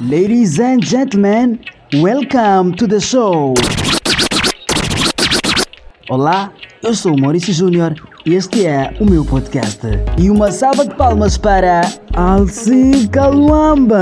Ladies and gentlemen, welcome to the show. Olá, eu sou Maurício Júnior e este é o meu podcast. E uma salva de palmas para Alci Caluamba.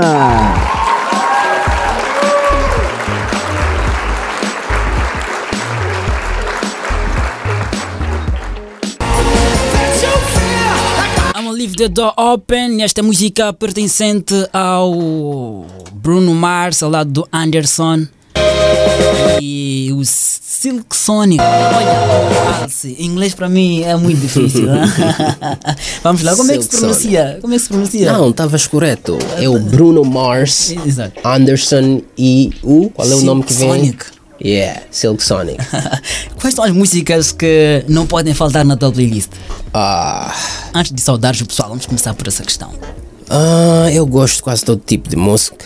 Leave the door open. Esta música pertencente ao Bruno Mars, ao lado do Anderson e o Silk Sonic. Olha, Alce, inglês para mim é muito difícil. né? Vamos lá, como é que se pronuncia? Como é que se pronuncia? Não, estavas correto. É o Bruno Mars. Anderson e o. Qual é o nome que vem? Sonic. Yeah, Silk Sonic. Quais são as músicas que não podem faltar na tua playlist? Ah, Antes de saudares o pessoal, vamos começar por essa questão. ah, eu gosto de quase todo tipo de música.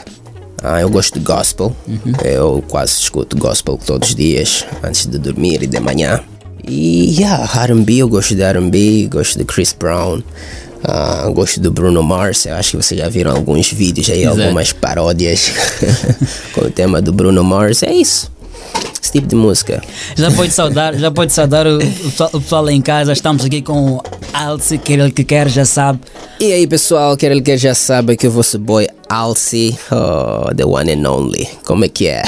Ah, eu gosto de gospel. Eu quase escuto gospel todos os dias, antes de dormir e de manhã. E yeah, RB, eu gosto de RB, gosto de Chris Brown. ah, gosto do Bruno Mars, eu acho que vocês já viram alguns vídeos aí, Exato. algumas paródias com o tema do Bruno Mars. É isso. Tipo de música. Já pode saudar, já pode saudar o, o pessoal- o pessoal lá em casa. Estamos aqui com o Alce, que ele que quer, já sabe. E aí pessoal, quer ele que já sabe que o vosso boy Alci, oh, the one and only, como é que é?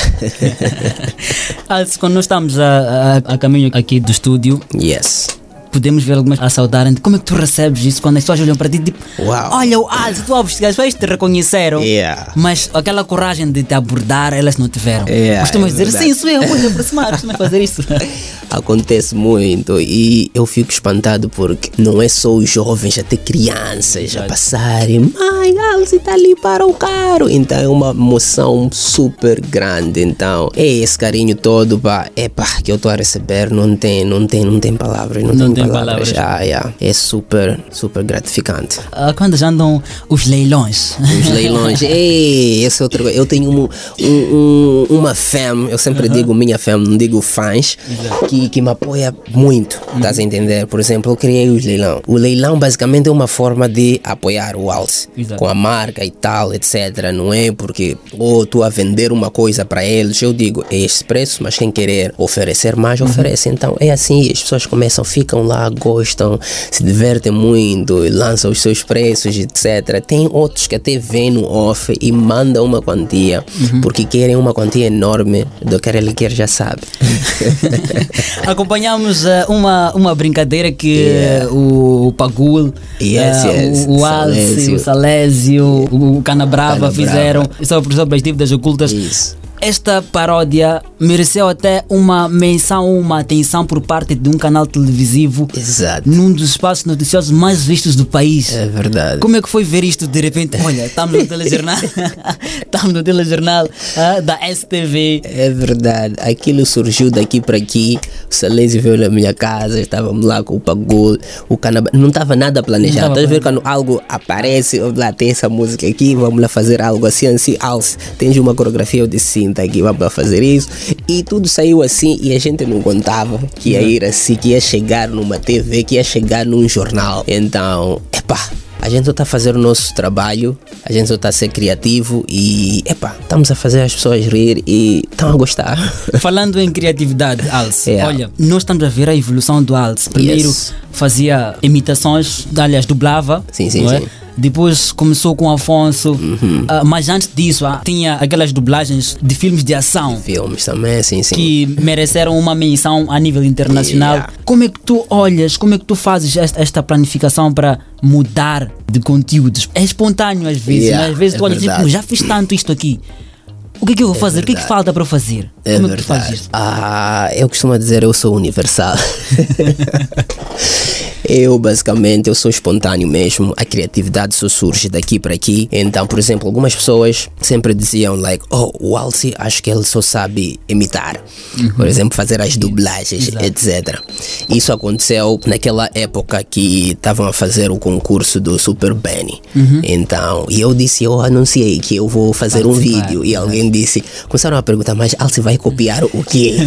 Alce, quando nós estamos a, a, a caminho aqui do estúdio, yes. Podemos ver algumas a saudarem. Como é que tu recebes isso quando as pessoas olham para ti tipo, Uau. olha o Alce, tu as pessoas te reconheceram. Yeah. Mas aquela coragem de te abordar, elas não tiveram. Yeah, Costumas é dizer, verdade. sim, sou eu, vou aproximar, costumas fazer isso. Acontece muito e eu fico espantado porque não é só os jovens, até crianças a passarem, mãe, Alci tá ali para o carro. Então é uma emoção super grande. Então é esse carinho todo, pá, é pá, que eu estou a receber, não tem, não tem, não tem palavras, não, Não tem, tem palavras. palavras. Ah, yeah. É super, super gratificante. Ah, quando já andam os leilões. Os leilões. Ei, esse é outro. Eu tenho um, um- um- uma fam, eu sempre digo minha fam, não digo fãs, que, que me apoia muito. Estás a entender? Por exemplo, eu criei os leilão. O leilão basicamente é uma forma de apoiar o Alce com a marca e tal, etc. Não é porque ou tu a vender uma coisa para eles, eu digo, é este preço, mas quem querer oferecer mais, oferece. Então é assim, as pessoas começam, ficam lá, gostam, se divertem muito, lançam os seus preços, etc. Tem outros que até vêm no off e mandam uma quantia, porque querem uma quantia enorme do que ele quer, já sabe. Acompanhamos eh, uma, uma brincadeira que Yeah. eh, o, o Pagul, Yes, eh, yes. o, o Alce, o Salésio, o, o Canabrava Canabrava. fizeram sobre, sobre as dívidas ocultas. Isso. Esta paródia mereceu até uma menção, uma atenção por parte de um canal televisivo Exato. num dos espaços noticiosos mais vistos do país. É verdade. Como é que foi ver isto de repente? Olha, estamos no telejornal, estamos no telejornal ah, da STV. É verdade, aquilo surgiu daqui para aqui. O Salésio veio na minha casa, estávamos lá com o Pagul, o Canaba. Não estava nada planejado. Estás a ver quando algo aparece, lá, tem essa música aqui, vamos lá fazer algo assim, assim, Alce, tens uma coreografia, eu disse sim, tá aqui, lá fazer isso. E tudo saiu assim e a gente não contava que ia ir assim, que ia chegar numa TV, que ia chegar num jornal. Então, epá. A gente só está a fazer o nosso trabalho, a gente só está a ser criativo e, epá, estamos a fazer as pessoas rir e estão a gostar. Falando em criatividade, Alce, Yeah. olha, nós estamos a ver a evolução do Alce. Primeiro Yes. fazia imitações, aliás, dublava. Sim, sim, é? sim. Depois começou com Afonso, ah, mas antes disso ah, tinha aquelas dublagens de filmes de ação Filmes também, sim, sim. que mereceram uma menção a nível internacional. Yeah. Como é que tu olhas, como é que tu fazes esta, esta planificação para mudar de conteúdos? É espontâneo às vezes, Yeah, né? às vezes é tu olhas verdade. tipo, já fiz tanto isto aqui. O que é que eu vou fazer? O que é que verdade. falta para fazer? É como é verdade. Ah, eu costumo dizer eu sou universal. eu basicamente eu sou espontâneo mesmo. A criatividade só surge daqui para aqui. Então, por exemplo, algumas pessoas sempre diziam like, oh, o Alci acho que ele só sabe imitar. Por exemplo, fazer as dublagens, etc. Isso aconteceu naquela época que estavam a fazer o concurso do Super Benny. Então, e eu disse, eu anunciei que eu vou fazer um Participar, vídeo e alguém disse, começaram a perguntar, mas Alci vai copiar o quê?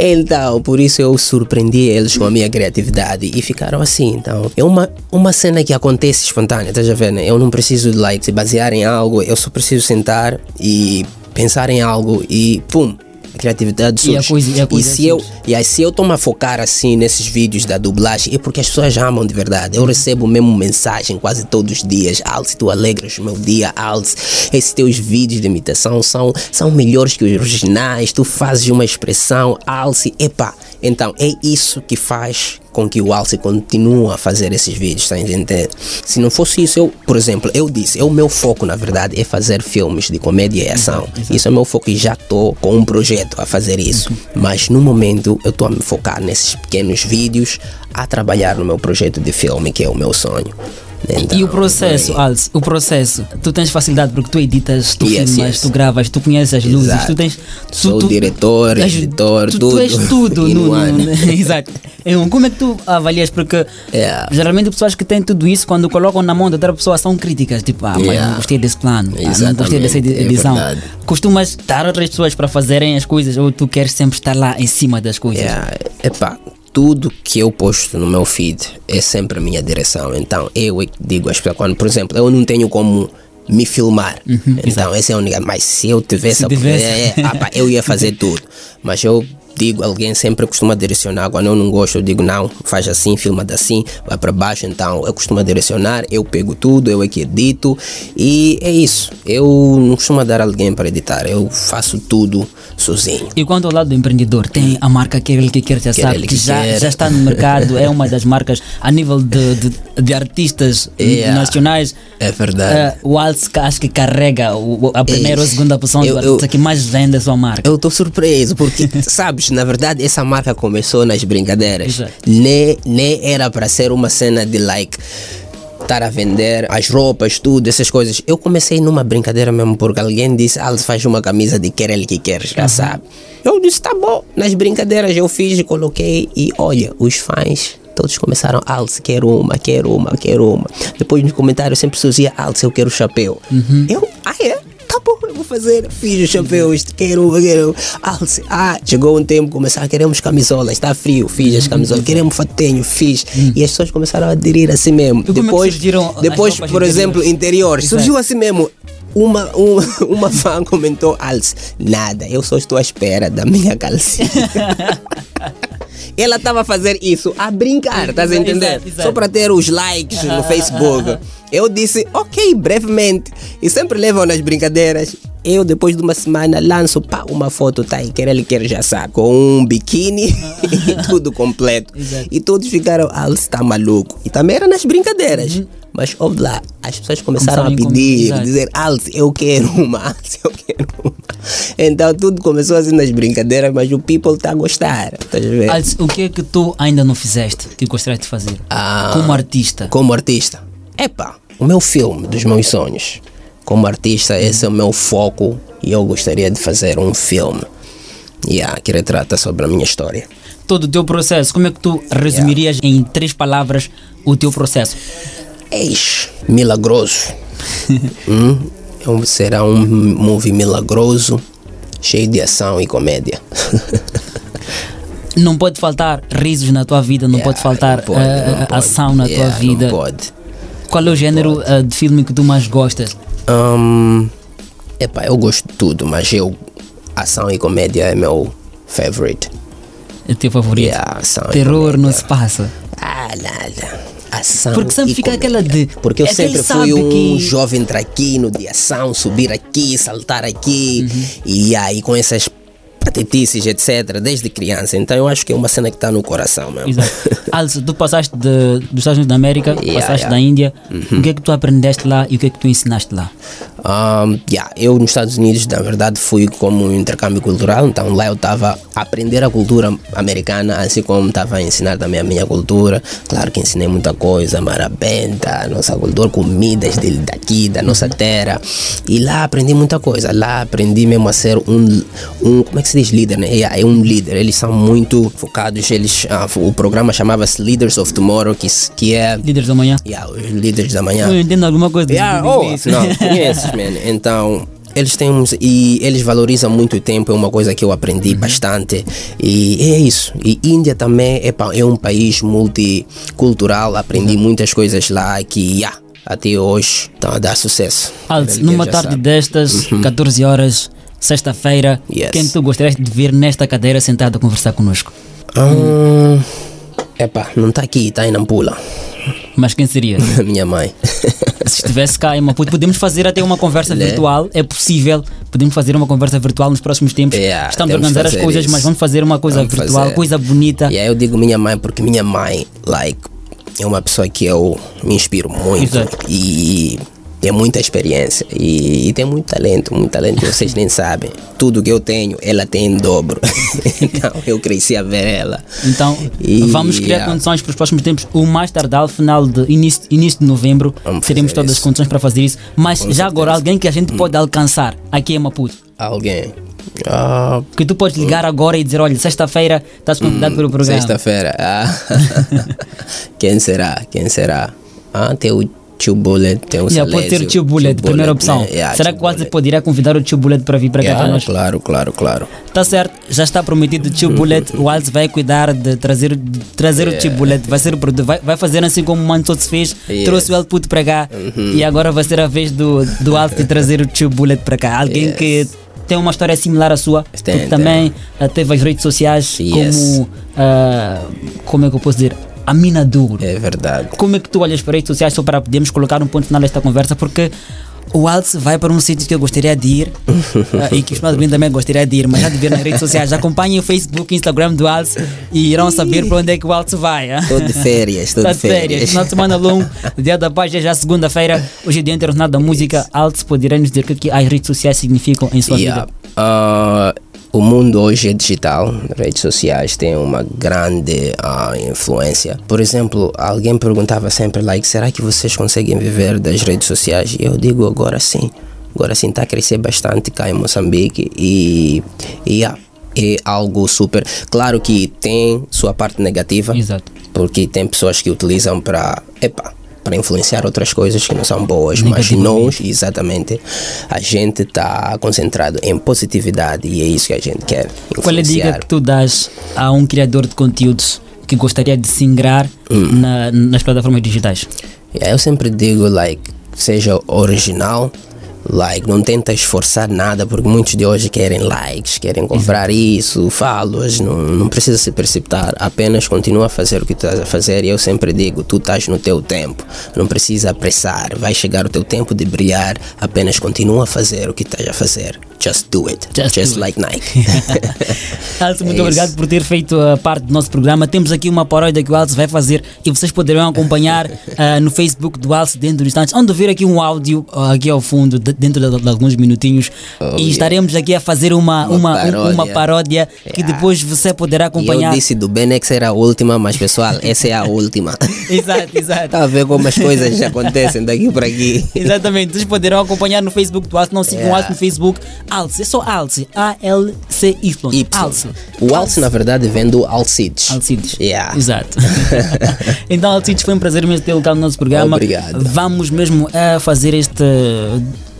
Então, por isso eu surpreendi eles com a minha criatividade e ficaram assim. Então, é uma, uma cena que acontece espontânea, estás ver? Né? Eu não preciso de like, se basear em algo, eu só preciso sentar e pensar em algo e pum, criatividade surge. E a coisa- e a coisa se eu, surge. e aí, se eu estou-me a focar assim nesses vídeos da dublagem, é porque as pessoas amam de verdade. Eu recebo mesmo mensagem quase todos os dias. Alce, tu alegras o meu dia, Alce. Esses teus vídeos de imitação são, são melhores que os originais. Tu fazes uma expressão, Alce. Epá, então é isso que faz com que o Alce continue a fazer esses vídeos, tá a entender? Se não fosse isso, eu, por exemplo, eu disse, é o meu foco na verdade é fazer filmes de comédia e ação. Isso é o meu foco e já estou com um projeto a fazer isso. Mas no momento eu estou a me focar nesses pequenos vídeos, a trabalhar no meu projeto de filme, que é o meu sonho. Então, E o processo. Alce, o processo, tu tens facilidade porque tu editas, tu Yes, filmas, yes. tu gravas, tu conheces as luzes, Exato. tu tens. Tu, Sou tu, diretor, és- editor, tu, tudo. Tu és tudo no. Exato. Então, como é que tu avalias? Porque Yeah. geralmente pessoas que têm tudo isso, quando colocam na mão de outra pessoa, são críticas. Tipo, ah, mas Yeah. não gostei desse plano, ah, não gostei dessa é edição. verdade. Costumas dar outras pessoas para fazerem as coisas ou tu queres sempre estar lá em cima das coisas? Yeah, epá, tudo que eu posto no meu feed é sempre a minha direção. Então eu é digo às pessoas, quando, por exemplo, eu não tenho como me filmar. então essa é a única. Mas se eu tivesse Se a tivesse. é, é, ah, pá, eu ia fazer tudo. Mas eu digo, alguém sempre costuma direcionar. Quando eu não gosto, eu digo, não, faz assim, filma assim, vai para baixo. Então eu costumo direcionar, eu pego tudo, eu é que edito. E é isso. Eu não costumo dar alguém para editar, eu faço tudo sozinho. E quanto ao lado do empreendedor, tem a marca Aquele que quer já Aquele sabe, que, que já, quer. já está no mercado, é uma das marcas a nível de, de, de artistas Yeah. nacionais. É verdade. Eh, o que acho que carrega o- a primeira ou a segunda posição Eu- do eu- artista que mais vende a sua marca. Eu estou surpreso porque, sabes, na verdade essa marca começou nas brincadeiras. Exato. Nem, nem era para ser uma cena de like estar a vender as roupas, tudo, essas coisas. Eu comecei numa brincadeira mesmo porque alguém disse, ah, faz uma camisa de quer ele que quer, já sabe. Eu disse, tá bom. Nas brincadeiras eu fiz e coloquei e olha, os fãs todos começaram, Alce, quero uma, quero uma, quero uma. Depois nos comentários sempre surgia, Alce, eu quero chapéu. Eu, ah é? Bom, eu vou fazer. Fiz os chapéus, quero, quero. Alce, ah, chegou um tempo, começaram, queremos camisolas, está frio, fiz as camisolas, queremos fatinho, fiz. E as pessoas começaram a aderir assim mesmo. como é depois, depois por exemplo, interiores, Exato. surgiu assim mesmo. Uma, uma, uma fã comentou, Alce, nada, eu só estou à espera da minha calcinha. Ela estava a fazer isso a brincar, estás a entender? exato, exato. Só para ter os likes no Facebook. Eu disse, ok, brevemente. E sempre levam nas brincadeiras. Eu, depois de uma semana, lanço pá, uma foto, tá aí, quer ele quer já sabe, com um biquíni e tudo completo. Exato. E todos ficaram, ah, você está maluco. E também era nas brincadeiras. Mas, ouve lá, as pessoas começaram Começaram a pedir, dizer, Alce, eu quero uma, Alce, eu quero uma. Então tudo começou assim nas brincadeiras, mas o people está a gostar. Estás a ver? Alce, o que é que tu ainda não fizeste que gostarias de fazer? Ah. Como artista. Como artista, epa, o meu filme dos meus sonhos. Como artista, esse é o meu foco e eu gostaria de fazer um filme yeah, que retrata sobre a minha história. Todo o teu processo, como é que tu resumirias em três palavras o teu processo? Eis, milagroso. hum? Um- será um movie milagroso, cheio de ação e comédia. Não pode faltar risos na tua vida, não pode faltar Não pode, eh, não pode. ação na Yeah, tua vida. Não pode. Qual é o género eh, de filme que tu mais gostas? Hum, epá, eu gosto de tudo, mas eu, ação e comédia é meu favorite. É o teu favorito? Yeah, ação e Terror não se passa. Ah, nada. Ação Porque sempre fica aquela de- Porque eu é sempre fui um que- jovem traquino de ação, subir aqui, saltar aqui. Uhum. E aí com essas patetices, etc. Desde criança. Então eu acho que é uma cena que está no coração mesmo. Exato. Alice, tu passaste de, dos Estados Unidos da América, Yeah, passaste yeah. da Índia. O que é que tu aprendeste lá e o que é que tu ensinaste lá? Um, yeah, eu nos Estados Unidos, na verdade, fui como um intercâmbio cultural, então lá eu estava a aprender a cultura americana, assim como estava a ensinar também a minha cultura. Claro que ensinei muita coisa, marabenta, nossa cultura, comidas de, daqui, da nossa terra. E lá aprendi muita coisa. Lá aprendi mesmo a ser um, um como é que se diz líder, né? É um líder. Eles são muito focados, eles, ah, o programa chamava-se Leaders of Tomorrow, que, que é Líderes da manhã? yeah, os líderes da manhã. Eu entendo alguma coisa Yeah, oh, não, conheces, man. Então, Eles têm um, e eles valorizam muito o tempo, é uma coisa que eu aprendi Uhum. bastante. E é isso. E Índia também é, é um país multicultural, aprendi Uhum. muitas coisas lá que yeah, até hoje estão a dar sucesso. Ele numa tarde sabe. destas, 14 horas, sexta-feira, Yes. quem tu gostarias de ver nesta cadeira sentado a conversar connosco? Ah, epá, não está aqui, está em Nampula. Mas quem seria? Minha mãe. Se estivesse cá em Maputo, podemos fazer até uma conversa Né? virtual, é possível. Podemos fazer uma conversa virtual nos próximos tempos. Yeah, Estamos a organizar as coisas, isso. mas vamos fazer uma coisa Vamos virtual, fazer. coisa bonita. E aí eu digo minha mãe porque minha mãe, like, é uma pessoa que eu me inspiro muito. Exato. E tem muita experiência. E, e tem muito talento, muito talento vocês nem sabem. Tudo que eu tenho, ela tem em dobro. então eu cresci a ver ela. Então, E, vamos criar yeah. condições para os próximos tempos. O mais tardar, final de início, início de novembro, Vamos teremos todas as isso. condições para fazer isso. Mas já agora, alguém que a Hum. gente pode alcançar aqui em Maputo. Alguém. Ah, Que tu podes ligar agora e dizer: olha, sexta-feira estás convidado para o programa. Hum, Sexta-feira. Ah. Quem será? Quem será? Ah, tem o Tio Bullet, tem o Já pode ser o tio Bullet, primeira opção. né? Yeah, Será Tio que quase Bullet. poderia convidar o tio Bullet para vir para cá Yeah, para nós? Claro, claro, claro. Tá certo, já está prometido o tio Bullet. O Alce vai cuidar de trazer, trazer o tio Bullet. Vai, ser o vai, vai fazer assim como o Mantos fez, trouxe o Elputo para cá. E agora vai ser a vez do, do Alce de trazer o tio Bullet para cá. Alguém que tem uma história similar à sua, Tem, porque também ah, teve as redes sociais Yes. como. ah, como é que eu posso dizer? A mina duro. É verdade. Como é que tu olhas para as redes sociais só para podermos colocar um ponto final nesta conversa? Porque o Alce vai para um sítio que eu gostaria de ir ah, e que os meus ouvintes também gostaria de ir, mas já de ver nas redes sociais. Acompanhem o Facebook e Instagram do Alce e irão saber para onde é que o Alce vai. Estou de férias, estou Está de férias, férias. final de semana longo, dia da paz é já segunda-feira, hoje é dia internacional da música. Alce poderá nos dizer o que, é que as redes sociais significam em sua Yeah. vida? Ah, o mundo hoje é digital, redes sociais têm uma grande ah, influência. Por exemplo, alguém perguntava sempre, like, será que vocês conseguem viver das redes sociais? E eu digo agora sim. Agora sim está a crescer bastante cá em Moçambique e, e yeah, é algo super. Claro que tem sua parte negativa, Exato. porque tem pessoas que utilizam para epa, para influenciar outras coisas que não são boas, mas nós, exatamente, a gente está concentrado em positividade e é isso que a gente quer Qual é a dica influenciar. que tu dás a um criador de conteúdos que gostaria de se ingrar Hum. na- nas plataformas digitais? Eu sempre digo, like, seja original, like, não tenta esforçar nada, porque muitos de hoje querem likes, querem comprar isso, falos, não, não precisa se precipitar, apenas continua a fazer o que tu estás a fazer e eu sempre digo, tu estás no teu tempo, não precisa apressar, vai chegar o teu tempo de brilhar, apenas continua a fazer o que estás a fazer, just do it, Just just, do it. like Nike. Alce, muito É obrigado por ter feito a parte do nosso programa. Temos aqui uma paródia que o Alce vai fazer e vocês poderão acompanhar ah, no Facebook do Alce dentro de instantes. Onde ver aqui um áudio ah, aqui ao fundo, de- dentro de, de alguns minutinhos. Oh, e yeah. estaremos aqui a fazer uma, Uma uma, paródia. uma paródia que Yeah. depois você poderá e eu acompanhar. disse do Benex era a última, mas pessoal, essa é a última. Exato, exato. Tá a ver como as coisas acontecem daqui para aqui. Exatamente, vocês poderão acompanhar no Facebook do Alce. Não sigam o Yeah. Alce no Facebook. Alce, é só Alce. A-L-C-Y. Y. Alce. O Alce, na verdade, vem do Alcides. Alcides. Yeah. Exato. então, Alcides, foi um prazer mesmo ter colocado no nosso programa. Obrigado. Vamos mesmo a fazer este,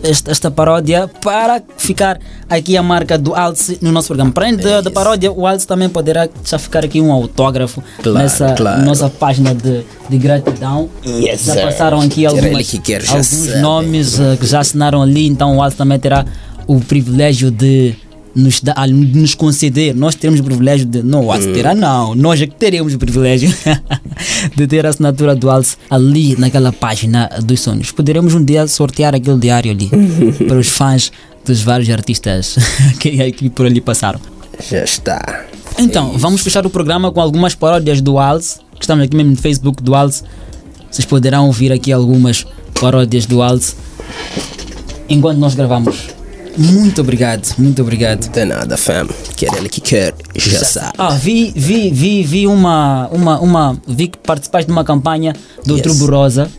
este- esta paródia para ficar aqui a marca do Alce no nosso programa. Para além da, da paródia, o Alce também poderá já ficar aqui um autógrafo Claro, nessa claro. nossa página de, de gratidão. Yes, já passaram aqui algumas, que alguns sabe. nomes eh, que já assinaram ali, então o Alce também terá o privilégio de nos, de nos conceder. Nós teremos o privilégio de. Não, o Alce Hum. terá, não. Nós é que teremos o privilégio de ter a assinatura do Alce ali naquela página dos sonhos. Poderemos um dia sortear aquele diário ali para os fãs dos vários artistas que, que por ali passaram. Já está. Então, vamos fechar o programa com algumas paródias do Alce, que estamos aqui mesmo no Facebook do Alce. Vocês poderão ouvir aqui algumas paródias do Alce enquanto nós gravamos. Muito obrigado, muito obrigado. De nada, fam. Quer ele que quer, já sabe. Ah, vi, vi, vi, vi uma, uma, uma, vi que participaste de uma campanha do Yes. Uhum. Outubro Rosa.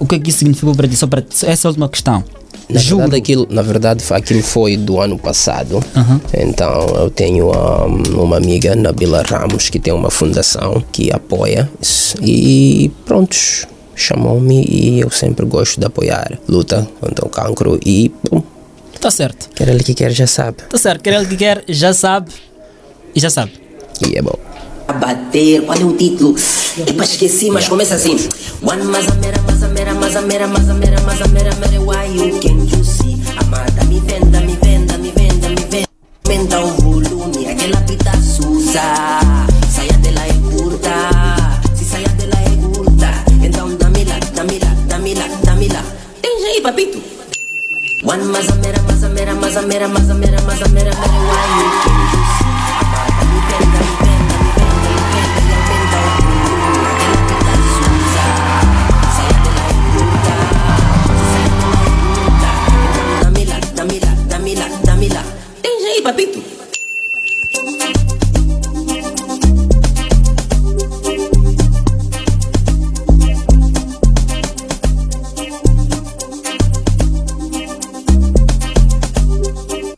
O que é que isso significou para ti? Só para essa é última questão. Na Juro. verdade, aquilo, na verdade, foi- aquilo foi do ano passado. Aham. Então, eu tenho um, uma amiga, Nabila Ramos, que tem uma fundação que apoia. E prontos, chamou-me e eu sempre gosto de apoiar luta contra o cancro. E bom, Tá certo. Quer ele que quer, já sabe. Tá certo, quer ele que quer, já sabe. E já sabe. E é bom. A bater, qual é o título? Epa, esqueci, mas começa assim. One mazamera, mazamera, mazamera, mazamera, mazamera, mazamera, why you can't you see? Amada, me venda, me venda, me venda, me venda. Aumenta o volume, aquela pita susa. Saia dela é curta, se saia dela é curta. Então dá-me lá, dá-me lá, dá-me lá, dá-me lá. Tem jeito, papito. One